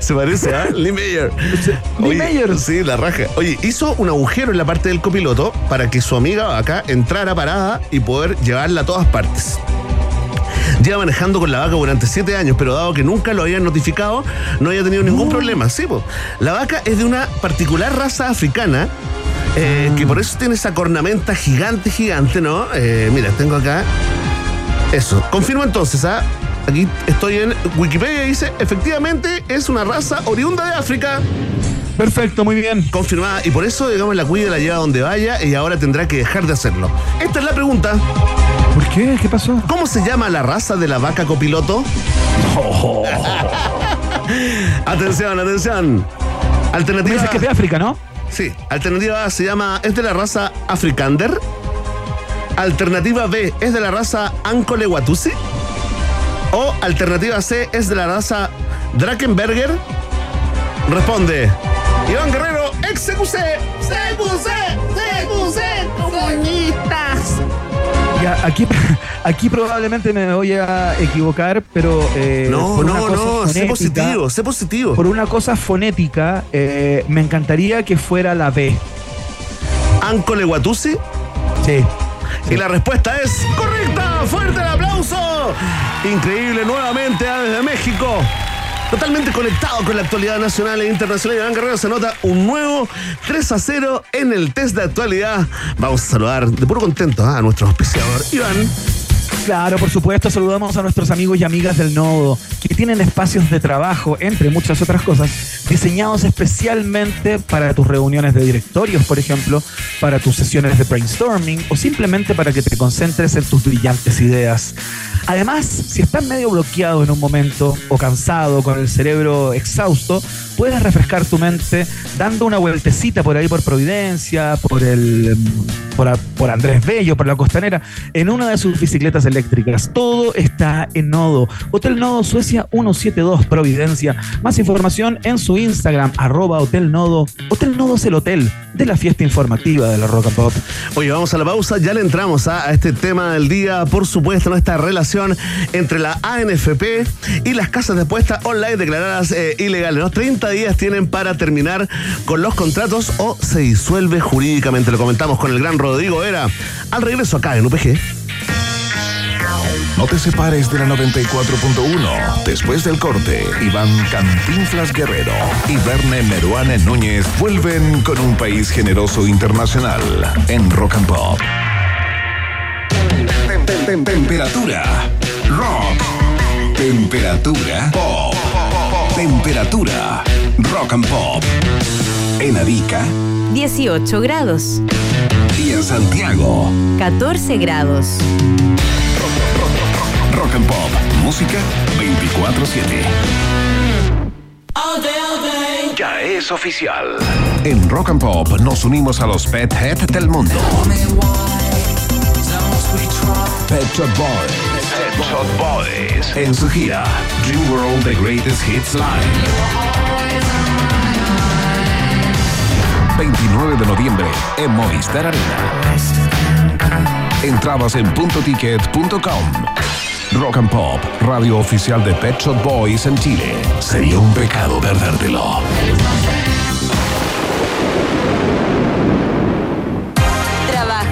se parece a Lee Meyer. Lee Oye, Meyer. Sí, la raja. Oye, hizo un agujero en la parte del copiloto para que su amiga vaca entrara parada y poder llevarla a todas partes. Lleva manejando con la vaca durante siete años, pero dado que nunca lo habían notificado, no había tenido ningún problema. Sí, po. La vaca es de una particular raza africana, eh, que por eso tiene esa cornamenta gigante, gigante, ¿no? Eh, mira, tengo acá. Eso. Confirmo entonces, ¿ah? Aquí estoy en Wikipedia y dice, efectivamente es una raza oriunda de África. Perfecto, muy bien. Confirmada. Y por eso, digamos, la cuida, la lleva donde vaya y ahora tendrá que dejar de hacerlo. Esta es la pregunta. ¿Por qué? ¿Qué pasó? ¿Cómo se llama la raza de la vaca copiloto? atención, atención. Me Alternativa dices que es de África, ¿no? Sí, alternativa A se llama es de la raza Afrikander. Alternativa B es de la raza Ancolewatusi. O alternativa C es de la raza Drakenberger. Responde Iván Guerrero, ex CQC. CQC, CQC, comunistas. Ya, aquí, aquí probablemente me voy a equivocar, pero. eh, No, por una no, cosa no, sé fonética- positivo, sé positivo. Por una cosa fonética, eh, me encantaría que fuera la B. Ancolewatusi. Sí. Y la respuesta es correcta. Fuerte el aplauso. Increíble nuevamente desde México. Totalmente conectado con la actualidad nacional e internacional. Iván Guerrero se nota un nuevo 3 a 0 en el test de actualidad. Vamos a saludar de puro contento ah, a nuestro auspiciador, Iván. Claro, por supuesto, saludamos a nuestros amigos y amigas del Nodo, que tienen espacios de trabajo, entre muchas otras cosas, diseñados especialmente para tus reuniones de directorios, por ejemplo, para tus sesiones de brainstorming o simplemente para que te concentres en tus brillantes ideas. Además, si estás medio bloqueado en un momento o cansado, con el cerebro exhausto, puedes refrescar tu mente dando una vueltecita por ahí por Providencia, por el por, por Andrés Bello, por la costanera, en una de sus bicicletas eléctricas. Todo está en Nodo. Hotel Nodo Suecia 172 Providencia. Más información en su Instagram, arroba Hotel Nodo. Hotel Nodo es el hotel de la fiesta informativa de la Rock and Pop. Oye, vamos a la pausa, ya le entramos a este tema del día, por supuesto, ¿no? esta relación entre la ANFP y las casas de apuesta online declaradas eh, ilegales. ¿no? 30 días tienen para terminar con los contratos o se disuelve jurídicamente. Lo comentamos con el gran Rodrigo Vera al regreso acá en UPG. No te separes de la 94.1. Después del corte, Iván Cantinflas Guerrero y Verne Meruane Núñez vuelven con un país generoso internacional en Rock and Pop. Tem- tem- tem- Temperatura. Rock. Temperatura. Pop. Temperatura. Rock and Pop. En Arica 18 grados, y en Santiago. 14 grados. Rock and Pop. Música 24-7. Ya es oficial. En Rock and Pop nos unimos a los Pet Head del mundo. Pet Shop Boys. Pet Shop Boys. En su gira Dream World The Greatest Hits Live. 29 de noviembre en Movistar Arena. Entrabas en puntoticket.com. Rock and Pop, radio oficial de Pet Shop Boys en Chile. Sería un pecado perdértelo.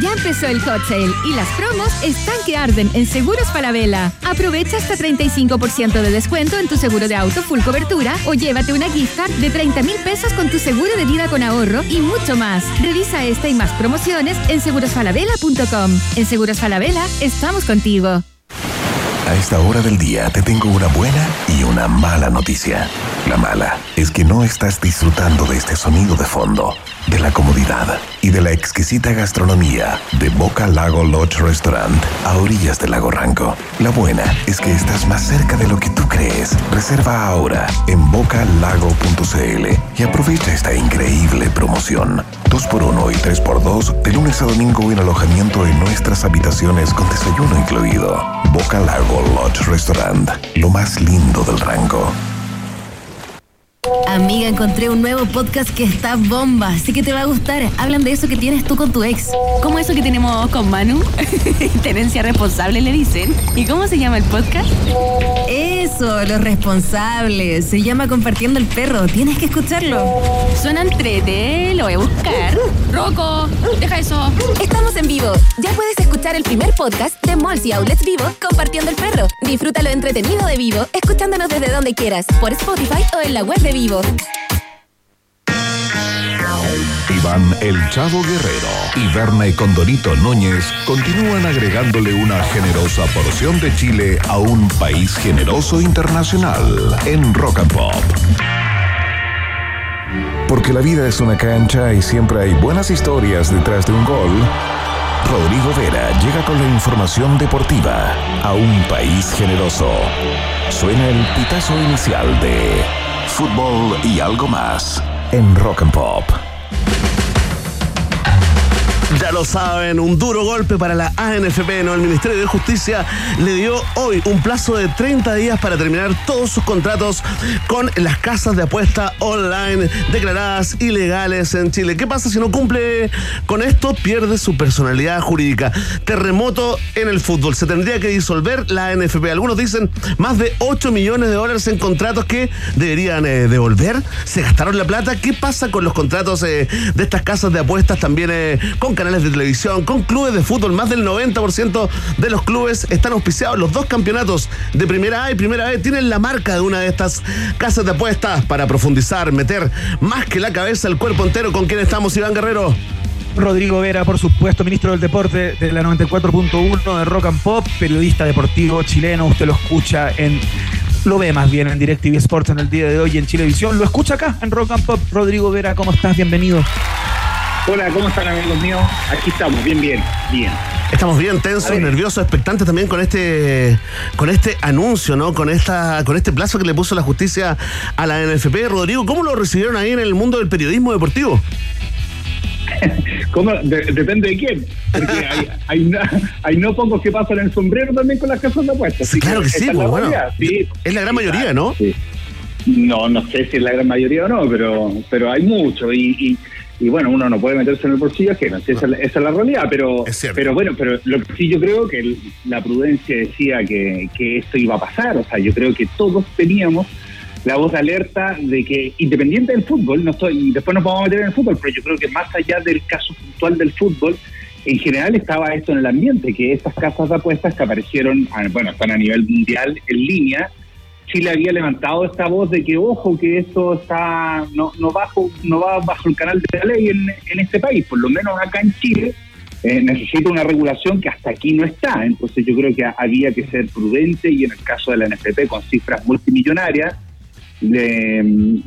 Ya empezó el hot sale y las promos están que arden en Seguros Falabella. Aprovecha hasta 35% de descuento en tu seguro de auto full cobertura o llévate una gift card de 30 mil pesos con tu seguro de vida con ahorro y mucho más. Revisa esta y más promociones en segurosfalabella.com. En Seguros Falabella estamos contigo. A esta hora del día te tengo una buena y una mala noticia. La mala es que no estás disfrutando de este sonido de fondo, de la comodidad y de la exquisita gastronomía de Boca Lago Lodge Restaurant a orillas del lago Ranco. La buena es que estás más cerca de lo que tú crees. Reserva ahora en bocalago.cl y aprovecha esta increíble promoción. 2x1 y 3x2 de lunes a domingo en alojamiento en nuestras habitaciones con desayuno incluido. Boca Lago Lodge Restaurant, lo más lindo del rango. Amiga, encontré un nuevo podcast que está bomba, así que te va a gustar. Hablan de eso que tienes tú con tu ex. ¿Cómo eso que tenemos con Manu? Tenencia responsable le dicen. ¿Y cómo se llama el podcast? Eso, los responsables. Se llama Compartiendo el Perro. Tienes que escucharlo. Suena entrete, lo voy a buscar. Rocco, deja eso. Ya puedes escuchar el primer podcast de Malls y Outlets Vivo compartiendo el perro. Disfruta lo entretenido de Vivo, escuchándonos desde donde quieras, por Spotify o en la web de Vivo. Iván El Chavo Guerrero y Verne Condorito Núñez continúan agregándole una generosa porción de Chile a un país generoso internacional en Rock and Pop. Porque la vida es una cancha y siempre hay buenas historias detrás de un gol. Rodrigo Vera llega con la información deportiva a un país generoso. Suena el pitazo inicial de fútbol y algo más en Rock and Pop. Ya lo saben, un duro golpe para la ANFP, ¿no? El Ministerio de Justicia le dio hoy un plazo de 30 días para terminar todos sus contratos con las casas de apuesta online declaradas ilegales en Chile. ¿Qué pasa si no cumple con esto? Pierde su personalidad jurídica. Terremoto en el fútbol. Se tendría que disolver la ANFP. Algunos dicen más de 8 millones de dólares en contratos que deberían eh, devolver. Se gastaron la plata. ¿Qué pasa con los contratos eh, de estas casas de apuestas también eh, con canales de televisión, con clubes de fútbol? Más del 90% de los clubes están auspiciados. Los dos campeonatos de primera A y primera B tienen la marca de una de estas casas de apuestas para profundizar, meter más que la cabeza el cuerpo entero. ¿Con quién estamos, Iván Guerrero? Rodrigo Vera, por supuesto, ministro del Deporte de la 94.1 de Rock and Pop, periodista deportivo chileno. Usted lo escucha en. Lo ve más bien en DirecTV Sports en el día de hoy en Chilevisión. Lo escucha acá en Rock and Pop. Rodrigo Vera, ¿cómo estás? Bienvenido. Hola, ¿cómo están amigos míos? Aquí estamos, bien, bien, bien. Estamos bien tensos, nerviosos, expectantes también con este con este anuncio, ¿no? Con esta con este plazo que le puso la justicia a la NFP. Rodrigo, ¿cómo lo recibieron ahí en el mundo del periodismo deportivo? ¿Cómo? De- depende de quién. Porque hay, hay, no, hay no pocos que pasan el sombrero también con las casas de apuestas. Así Claro que sí, pues, bueno. sí. Es la gran mayoría, ¿no? Sí. No, no sé si es la gran mayoría o no, pero, pero hay mucho. Y, y, y bueno, uno no puede meterse en el bolsillo ajeno. esa, es la- esa es la realidad. Pero, pero bueno, pero lo que sí yo creo que el- la prudencia decía que, que esto iba a pasar. O sea, yo creo que todos teníamos la voz de alerta de que, independiente del fútbol, no estoy, y después nos vamos a meter en el fútbol, pero yo creo que más allá del caso puntual del fútbol, en general estaba esto en el ambiente, que estas casas de apuestas que aparecieron, ah, bueno, están a nivel mundial en línea, Chile había levantado esta voz de que, ojo, que esto está no, no bajo no va bajo el canal de la ley en, en este país, por lo menos acá en Chile, eh, necesita una regulación que hasta aquí no está. Entonces yo creo que había que ser prudente y en el caso de la NFP con cifras multimillonarias, le, mm,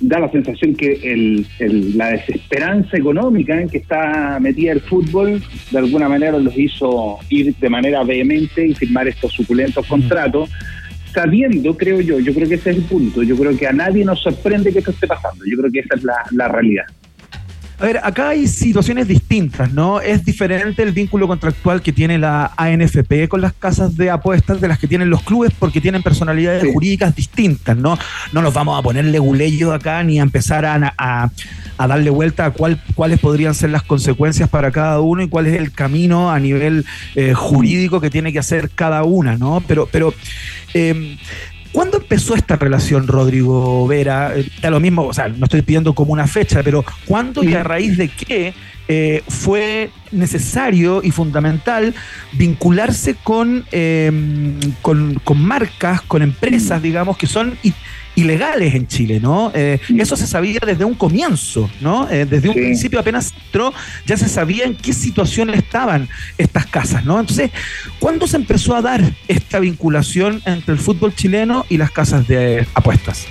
da la sensación que el, el- la desesperanza económica en que está metida el fútbol de alguna manera los hizo ir de manera vehemente y firmar estos suculentos contratos, sabiendo, creo yo, yo creo que ese es el punto, yo creo que a nadie nos sorprende que esto esté pasando, yo creo que esa es la, la realidad. A ver, acá hay situaciones distintas, ¿no? Es diferente el vínculo contractual que tiene la ANFP con las casas de apuestas de las que tienen los clubes porque tienen personalidades jurídicas distintas, ¿no? No nos vamos a ponerle guleyo acá ni a empezar a, a- a darle vuelta a cuál, cuáles podrían ser las consecuencias para cada uno y cuál es el camino a nivel eh, jurídico que tiene que hacer cada una, ¿no? Pero, pero eh, ¿Cuándo empezó esta relación, Rodrigo Vera? Eh, Da lo mismo, o sea, no estoy pidiendo como una fecha, pero ¿cuándo y a raíz de qué eh, fue necesario y fundamental vincularse con, eh, con, con marcas, con empresas, digamos, que son ilegales en Chile, ¿no? Eh, Eso se sabía desde un comienzo, ¿no? Eh, desde un Sí. principio apenas entró, ya se sabía en qué situación estaban estas casas, ¿no? Entonces, ¿cuándo se empezó a dar esta vinculación entre el fútbol chileno y las casas de apuestas?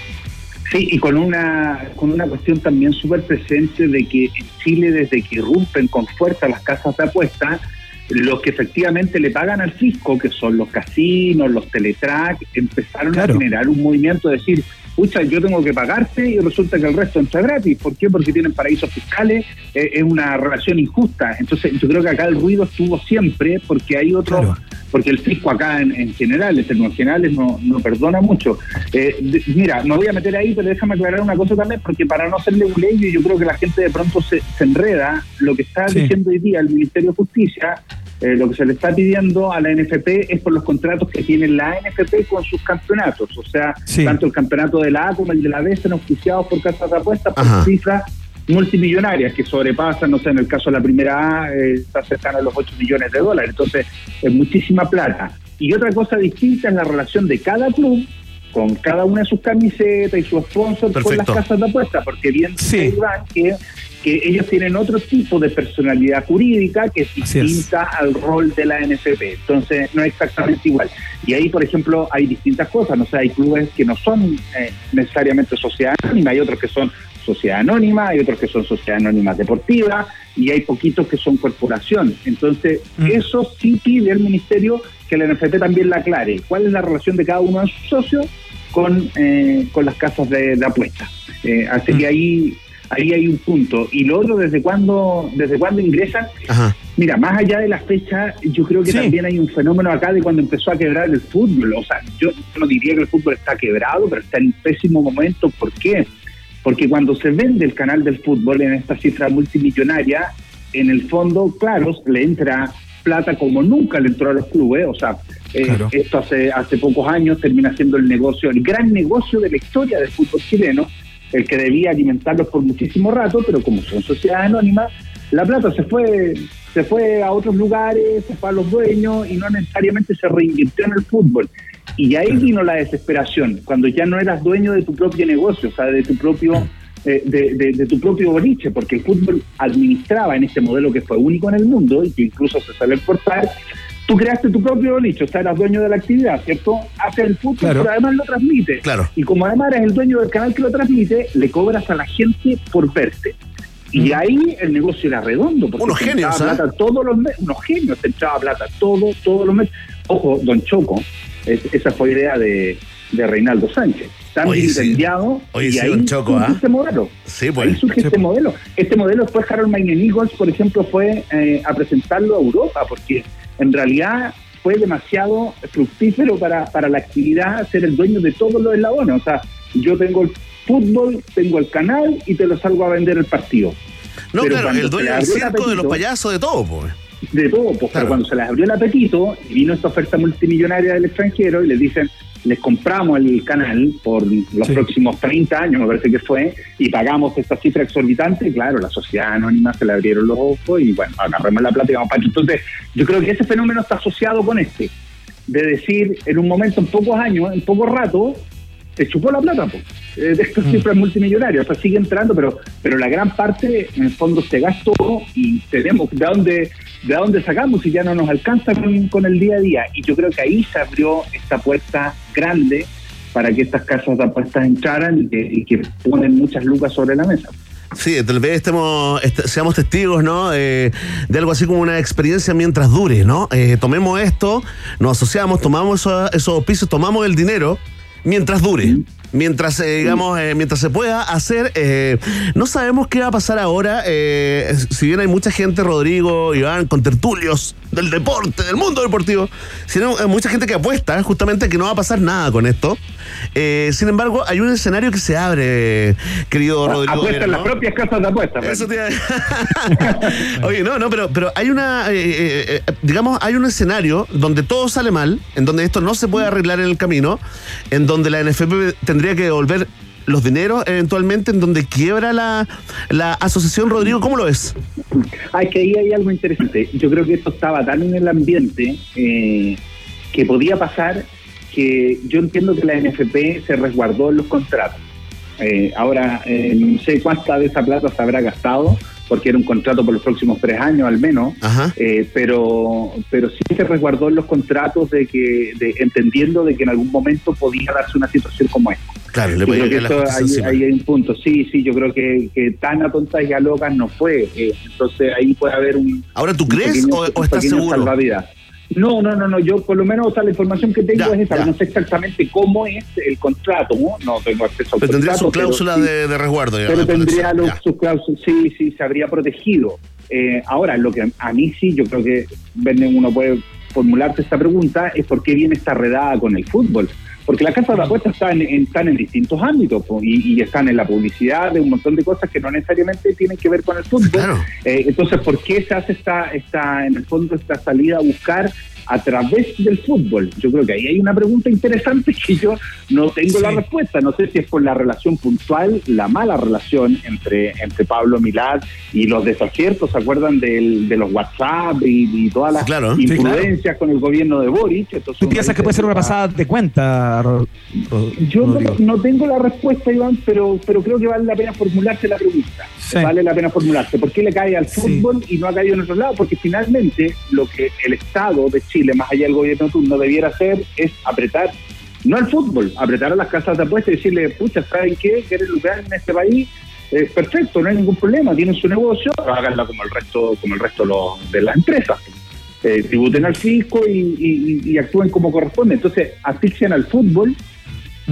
Sí, y con una, con una cuestión también súper presente de que en Chile, desde que irrumpen con fuerza las casas de apuestas, los que efectivamente le pagan al fisco, que son los casinos, los teletrack, empezaron Claro. a generar un movimiento de decir, pucha, yo tengo que pagarte y resulta que el resto entra gratis. ¿Por qué? Porque tienen paraísos fiscales, eh, es una relación injusta. Entonces, yo creo que acá el ruido estuvo siempre porque hay otro, porque el fisco acá en, en general, en términos generales, no, no perdona mucho. Eh, de- mira, me voy a meter ahí, pero déjame aclarar una cosa también, porque para no hacerle un ley, yo creo que la gente de pronto se, se enreda. Lo que está Sí. diciendo hoy día el Ministerio de Justicia, eh, lo que se le está pidiendo a la NFP es por los contratos que tiene la NFP con sus campeonatos. O sea, Sí. tanto el campeonato de la A como el de la B están auspiciados por casas de apuestas por Ajá. cifras multimillonarias que sobrepasan, no sé, en el caso de la primera A, eh, está cercano a los 8 millones de dólares. Entonces, es muchísima plata. Y otra cosa distinta es la relación de cada club con cada una de sus camisetas y su sponsor con las Perfecto. casas de apuestas, porque bien Iván que, que ellos tienen otro tipo de personalidad jurídica que es Así es. distinta al rol de la NFP. Entonces, no es exactamente igual. Y ahí, por ejemplo, hay distintas cosas. No sé, hay clubes que no son eh, necesariamente sociedad anónima, hay otros que son sociedad anónima, hay otros que son sociedad anónima deportiva y hay poquitos que son corporación. Entonces, eso sí pide el ministerio que la NFP también la aclare. ¿Cuál es la relación de cada uno de sus socios con, eh, con las casas de, de apuestas? Eh, así que ahí ahí hay un punto. Y lo otro, ¿desde cuándo, desde cuándo ingresan? Mira, más allá de la fecha, yo creo que también hay un fenómeno acá de cuando empezó a quebrar el fútbol. O sea, yo no diría que el fútbol está quebrado, pero está en un pésimo momento. ¿Por qué? Porque cuando se vende el canal del fútbol en esta cifra multimillonaria, en el fondo, claro, le entra plata como nunca le entró a los clubes. O sea, eh, esto hace, hace pocos años termina siendo el negocio, el gran negocio de la historia del fútbol chileno el que debía alimentarlos por muchísimo rato, pero como son sociedades anónimas, la plata se fue se fue a otros lugares, se fue a los dueños y no necesariamente se reinvirtió en el fútbol. Y ahí vino la desesperación, cuando ya no eras dueño de tu propio negocio, o sea, de tu propio eh, de, tu propio boliche, porque el fútbol administraba en este modelo que fue único en el mundo y que incluso se sale a exportar, tú creaste tu propio nicho, o sea, eras dueño de la actividad, ¿cierto? Hace el fútbol, pero además lo transmite. Claro. Y como además eres el dueño del canal que lo transmite, le cobras a la gente por verte. Y ahí el negocio era redondo. Porque unos genios, plata todos los meses, unos genios, te entraba plata todo, todos los meses. Ojo, Don Choco, esa fue idea de, de Reinaldo Sánchez. Tan incendiado. y ahí Choco, ¿ah? este modelo. Sí, pues. Ahí surge este modelo. Este modelo después Harold Nichols, por ejemplo, fue eh, a presentarlo a Europa, porque en realidad fue demasiado fructífero para, para la actividad ser el dueño de todos los eslabones. O sea, yo tengo el fútbol, tengo el canal y te lo salgo a vender el partido. No, claro, el dueño del circo, de los payasos, de todo, pues. De todo, pues, pero cuando se les abrió el apetito y vino esta oferta multimillonaria del extranjero y les dicen, les compramos el canal por los próximos 30 años, me parece que fue, y pagamos esta cifra exorbitante, claro, la sociedad anónima se le abrieron los ojos y bueno, agarremos la plata y vamos para Entonces, yo creo que ese fenómeno está asociado con este, de decir, en un momento, en pocos años, en poco rato, se chupó la plata, pues. de estas mm. cifras multimillonarias, o sea, sigue entrando, pero, pero la gran parte, en el fondo, se gastó y tenemos de dónde de dónde sacamos y ya no nos alcanza con, el día a día. Y yo creo que ahí se abrió esta puerta grande para que estas casas de apuestas entraran y que, ponen muchas lucas sobre la mesa. Sí, tal vez estemos, seamos testigos, ¿no? Eh, de algo así como una experiencia mientras dure, ¿no? Eh, tomemos esto, nos asociamos, tomamos esos, esos pisos, tomamos el dinero mientras dure mientras eh, digamos eh, mientras se pueda hacer eh, no sabemos qué va a pasar ahora si bien hay mucha gente Rodrigo Iván con tertulios del deporte del mundo deportivo sino mucha gente que apuesta justamente que no va a pasar nada con esto. Sin embargo hay un escenario que se abre querido Rodrigo apuesta en las propias casas de apuestas Eso oye no no pero pero hay una digamos hay un escenario donde todo sale mal en donde esto no se puede arreglar en el camino en donde la NFP tendría que devolver los dineros eventualmente en donde quiebra la, la asociación Rodrigo, ¿cómo lo ves? Ay, que ahí hay algo interesante. Yo creo que esto estaba tan en el ambiente eh, que podía pasar que yo entiendo que la NFP se resguardó en los contratos. Eh, ahora, eh, no sé cuánta de esa plata se habrá gastado, porque era un contrato por los próximos tres años al menos, eh, pero pero sí se resguardó en los contratos de que de, entendiendo de que en algún momento podía darse una situación como esta. Claro, le creo que esto, ahí, hay un punto. Sí, sí, yo creo que, que tan a tontas y a locas no fue. Eh, entonces ahí puede haber un. Ahora, ¿tú crees o, estás seguro? No, no, no, no. Yo por lo menos, o sea, la información que tengo es esa. No sé exactamente cómo es el contrato, ¿no? No tengo acceso al pero tendría su cláusula de, resguardo. Pero tendría su cláusula, sí, sí, se habría protegido. Eh, ahora, lo que a mí sí, yo creo que uno puede formularte esta pregunta es por qué viene esta redada con el fútbol. Porque las casas de apuestas están en, están en distintos ámbitos y, están en la publicidad de un montón de cosas que no necesariamente tienen que ver con el fútbol. Eh, entonces, ¿por qué se hace esta, esta, en el fondo, esta salida a buscar a través del fútbol? Yo creo que ahí hay una pregunta interesante que yo no tengo la respuesta. No sé si es por la relación puntual, la mala relación entre, entre Pablo Milad y los desaciertos, ¿se acuerdan del, de los WhatsApp y, todas las influencias con el gobierno de Boric? Entonces, ¿Tú piensas que puede ser una pasada de cuenta? yo no, tengo la respuesta, Iván, pero, pero creo que vale la pena formularse la pregunta. Vale la pena formularse. ¿Por qué le cae al fútbol y no ha caído en otro lado? Porque finalmente lo que el Estado de Chile más allá del gobierno no debiera hacer es apretar, no al fútbol, apretar a las casas de apuestas y decirle, pucha, ¿saben qué? ¿Quieren lugar en este país? Eh, perfecto, no hay ningún problema, tienen su negocio, háganla como el resto, como el resto de las empresas. Eh, tributen al fisco y, actúen como corresponde. Entonces, asfixian al fútbol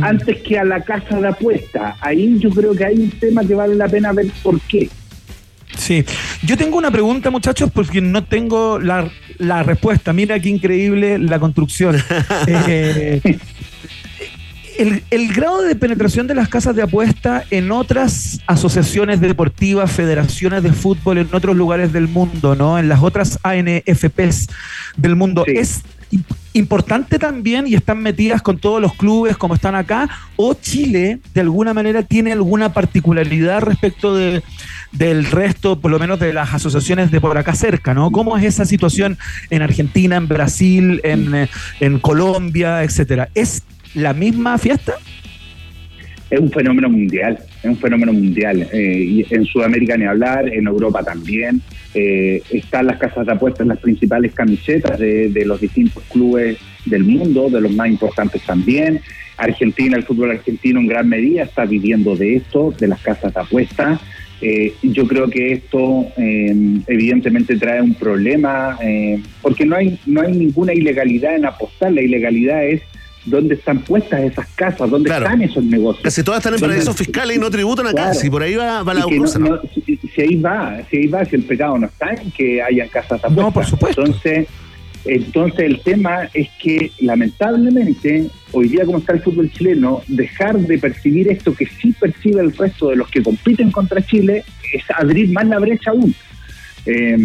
antes que a la casa de apuesta. Ahí yo creo que hay un tema que vale la pena ver por qué. Sí, yo tengo una pregunta, muchachos, porque no tengo la, la respuesta. Mira qué increíble la construcción. Eh, el, el grado de penetración de las casas de apuesta en otras asociaciones deportivas, federaciones de fútbol en otros lugares del mundo, ¿no? En las otras ANFPs del mundo, ¿es importante también y están metidas con todos los clubes como están acá? ¿O Chile, de alguna manera, tiene alguna particularidad respecto de, del resto, por lo menos de las asociaciones de por acá cerca, ¿no? ¿Cómo es esa situación en Argentina, en Brasil, en, eh, en Colombia, etcétera? ¿Es la misma fiesta? Es un fenómeno mundial, es un fenómeno mundial. Eh, y en Sudamérica ni hablar, en Europa también. Eh, están las casas de apuestas las principales camisetas de, de los distintos clubes del mundo, de los más importantes también. Argentina, el fútbol argentino en gran medida está viviendo de esto, de las casas de apuestas. Eh, yo creo que esto eh, evidentemente trae un problema eh, porque no hay no hay ninguna ilegalidad en apostar. La ilegalidad es dónde están puestas esas casas, dónde están esos negocios. Casi todas están en paraísos fiscales y no tributan acá. Claro. Si por ahí va, va la no- cosa. ¿no? no, si, si ahí va, si ahí va, si el pecado no está en que hayan casas de apuestas. por supuesto. Entonces, entonces el tema es que lamentablemente hoy día como está el fútbol chileno, dejar de percibir esto que sí percibe el resto de los que compiten contra Chile es abrir más la brecha aún. Eh,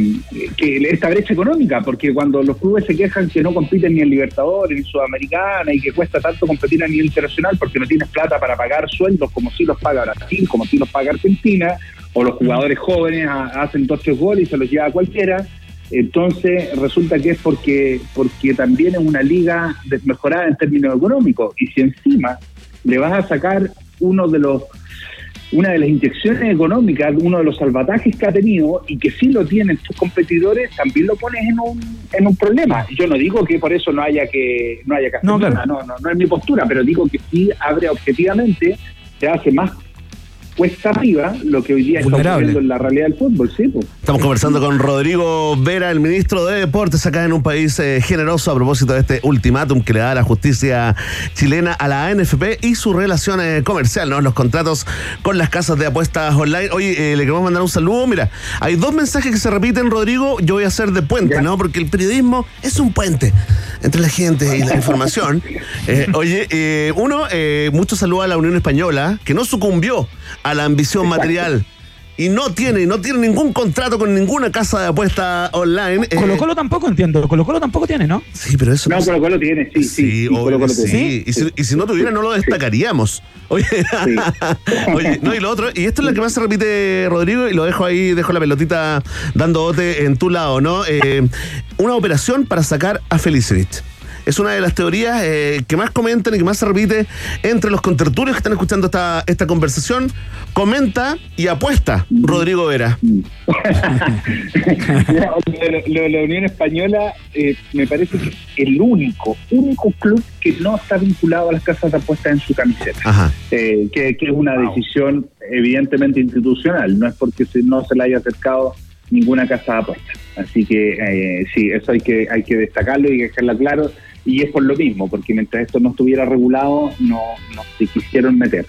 que esta brecha económica, porque cuando los clubes se quejan que no compiten ni en Libertadores ni en Sudamericana y que cuesta tanto competir a nivel internacional porque no tienes plata para pagar sueldos como si los paga Brasil, como si los paga Argentina, o los jugadores jóvenes ha- hacen dos tres goles y se los lleva a cualquiera, entonces resulta que es porque, porque también es una liga desmejorada en términos económicos y si encima le vas a sacar uno de los una de las inyecciones económicas, uno de los salvatajes que ha tenido y que sí lo tienen tus competidores, también lo pones en un, en un problema. Yo no digo que por eso no haya que no haya que hacer No, claro. nada, no, no, no es mi postura, pero digo que sí abre objetivamente, se hace más cuesta arriba lo que hoy día está Vulnerable. ocurriendo en la realidad del fútbol, sí. pues. Estamos conversando con Rodrigo Vera, el ministro de Deportes, acá en un país eh, generoso a propósito de este ultimátum que le da la justicia chilena a la ANFP y su relación eh, comercial, ¿no? Los contratos con las casas de apuestas online. Oye, eh, le queremos mandar un saludo. Mira, hay dos mensajes que se repiten, Rodrigo. Yo voy a hacer de puente, ¿no? Porque el periodismo es un puente entre la gente y la información. Eh, oye, eh, uno, eh, mucho saludo a la Unión Española, que no sucumbió a la ambición material. Y no tiene, no tiene ningún contrato con ninguna casa de apuesta online. eh, Colo Colo tampoco entiendo. Colo Colo tampoco tiene, ¿no? Sí, pero eso No, Colo Colo tiene, sí, sí. Sí, Colo que Colo sí. tiene. Y, si, y si no tuviera, no lo destacaríamos. Oye, oye, no, y lo otro, y esto es lo que más se repite, Rodrigo, y lo dejo ahí, dejo la pelotita dando bote en tu lado, ¿no? Eh, una operación para sacar a Felicevich. Es una de las teorías eh, que más comentan y que más se repite entre los contertulios que están escuchando esta, esta conversación. Comenta y apuesta, Rodrigo Vera. De la Unión Española eh, me parece que es el único, único club que no está vinculado a las casas de apuestas en su camiseta. Ajá. Eh, que, que es una decisión evidentemente institucional, no es porque se- no se le haya acercado ninguna casa de apuestas. Así que eh, sí, eso hay que hay que destacarlo y dejarlo claro. Y es por lo mismo, porque mientras esto no estuviera regulado, no, se quisieron meter.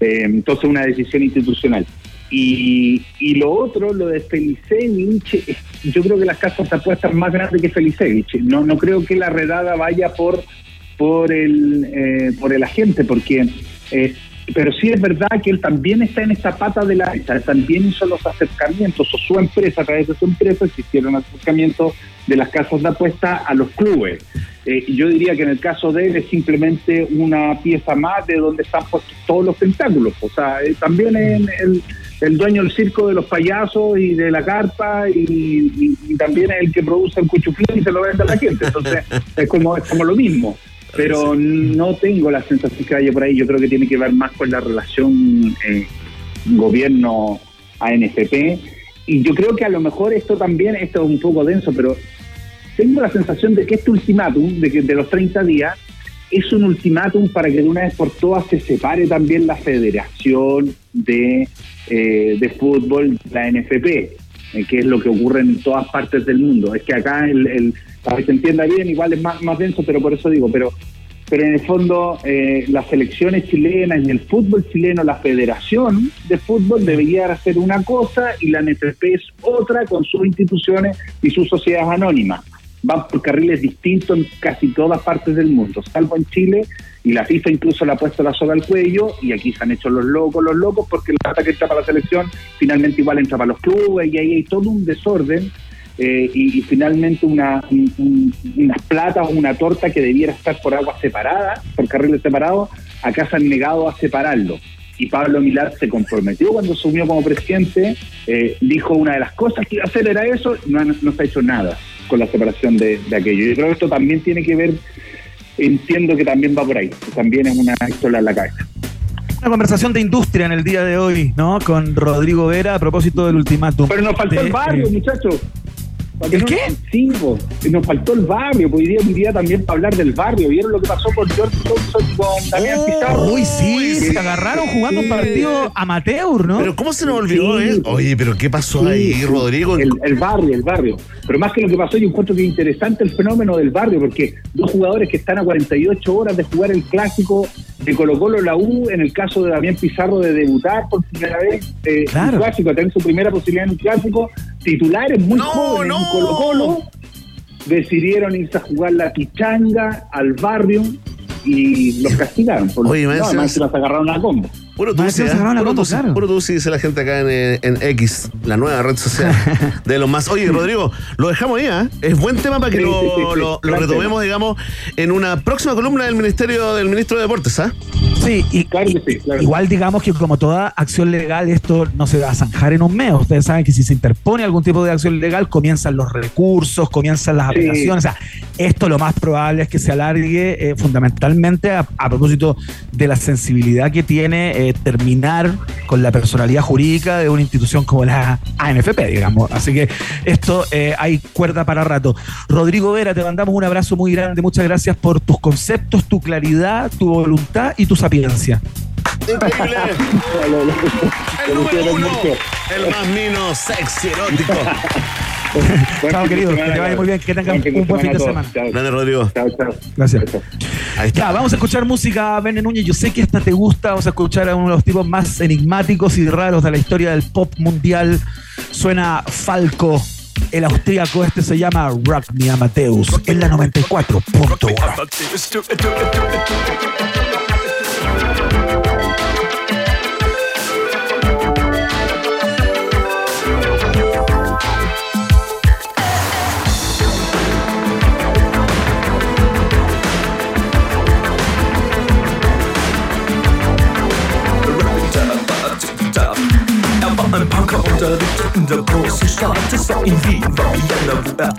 Eh, entonces, una decisión institucional. Y, y lo otro, lo de Felicevich, yo creo que las casas de apuestas más grandes que Felicevich. No, no creo que la redada vaya por por el eh, por el agente, porque eh, pero sí es verdad que él también está en esta pata de la él también hizo los acercamientos o su empresa a través de su empresa se hicieron acercamientos de las casas de apuesta a los clubes. Eh, yo diría que en el caso de él es simplemente una pieza más de donde están puestos todos los tentáculos. O sea, eh, también es el, dueño del circo de los payasos y de la carpa y también es el que produce el cuchuflín y se lo vende a la gente. Entonces es como, es como lo mismo. Pero no tengo la sensación que vaya por ahí. Yo creo que tiene que ver más con la relación eh, gobierno-ANFP. Y yo creo que a lo mejor esto también, esto es un poco denso, pero tengo la sensación de que este ultimátum, de que de los 30 días, es un ultimátum para que de una vez por todas se separe también la Federación de, eh, de Fútbol, la NFP, eh, que es lo que ocurre en todas partes del mundo. Es que acá, el, el- para que se entienda bien, igual es más, más denso, pero por eso digo, pero pero en el fondo eh, las selecciones chilenas y el fútbol chileno, la federación de fútbol debería hacer una cosa y la NFP es otra con sus instituciones y sus sociedades anónimas. Van por carriles distintos en casi todas partes del mundo, salvo en Chile, y la FIFA incluso le ha puesto la soga al cuello, y aquí se han hecho los locos, los locos, porque la plata que entra para la selección finalmente igual entra para los clubes, y ahí hay todo un desorden eh, y, y finalmente una, un- un- unas platas o una torta que debiera estar por agua separada, por carriles separados, acá se han negado a separarlo. Y Pablo Milar se comprometió cuando asumió como presidente, eh, dijo una de las cosas que iba a hacer era eso, y no, no se ha hecho nada con la separación de, de aquello. Yo creo que esto también tiene que ver, entiendo que también va por ahí, también es una historia en la cabeza. Una conversación de industria en el día de hoy, ¿no? Con Rodrigo Vera a propósito del ultimátum. Pero nos faltó de, el barrio, eh, muchachos. ¿El qué? Sí, po. nos faltó el barrio. pues Hoy día un día también para hablar del barrio. ¿Vieron lo que pasó con George Thompson y con Damián Pizarro? Uy, sí, se agarraron jugando un partido amateur, ¿no? Pero ¿cómo se nos olvidó, Sí. eh? Oye, pero ¿qué pasó ahí, Sí, Rodrigo? El, el barrio, el barrio. Pero más que lo que pasó, yo encuentro que es interesante el fenómeno del barrio, porque dos jugadores que están a 48 horas de jugar el clásico de Colo Colo la U, en el caso de Damián Pizarro de debutar por primera vez eh, en un clásico, a tener su primera posibilidad en un clásico, titulares muy jóvenes en Colo Colo, decidieron irse a jugar la pichanga al barrio y los castigaron. Por Oye, no, me además se las agarraron a combo. Puro tú, que ¿eh? puro, combo, tú, claro. dice la gente acá en, eh, en X, la nueva red social de los más. Oye, Rodrigo, lo dejamos ahí, ¿eh? Es buen tema para que Sí, lo, sí, sí, sí. lo- lo Gran retomemos, digamos, en una próxima columna del Ministerio del Ministro de Deportes, ¿ah? Sí, y, igual digamos que como toda acción legal, esto no se va a zanjar en un mes. Ustedes saben que si se interpone algún tipo de acción legal, comienzan los recursos, comienzan las Sí. apelaciones. O sea, esto lo más probable es que se alargue eh, fundamentalmente a, a propósito de la sensibilidad que tiene eh, terminar con la personalidad jurídica de una institución como la ANFP, digamos. Así que esto eh, hay cuerda para rato. Rodrigo Vera, te mandamos un abrazo muy grande. Muchas gracias por tus conceptos, tu claridad, tu voluntad y tu sapiencia. Increíble. El número uno, el más mino, sexy, erótico. Chao, querido. Que te vaya muy bien. Que tengan un buen fin de semana. Grande, Rodrigo. Gracias. Ya, vamos a escuchar música, Bene Núñez. Yo sé que esta te gusta. Vamos a escuchar a uno de los tipos más enigmáticos y raros de la historia del pop mundial. Suena Falco. El austríaco este se llama Rock Me Amadeus. En la 94.1. Er er lebte in der großen Stadt. Es war in Wien, war Vienna, wo er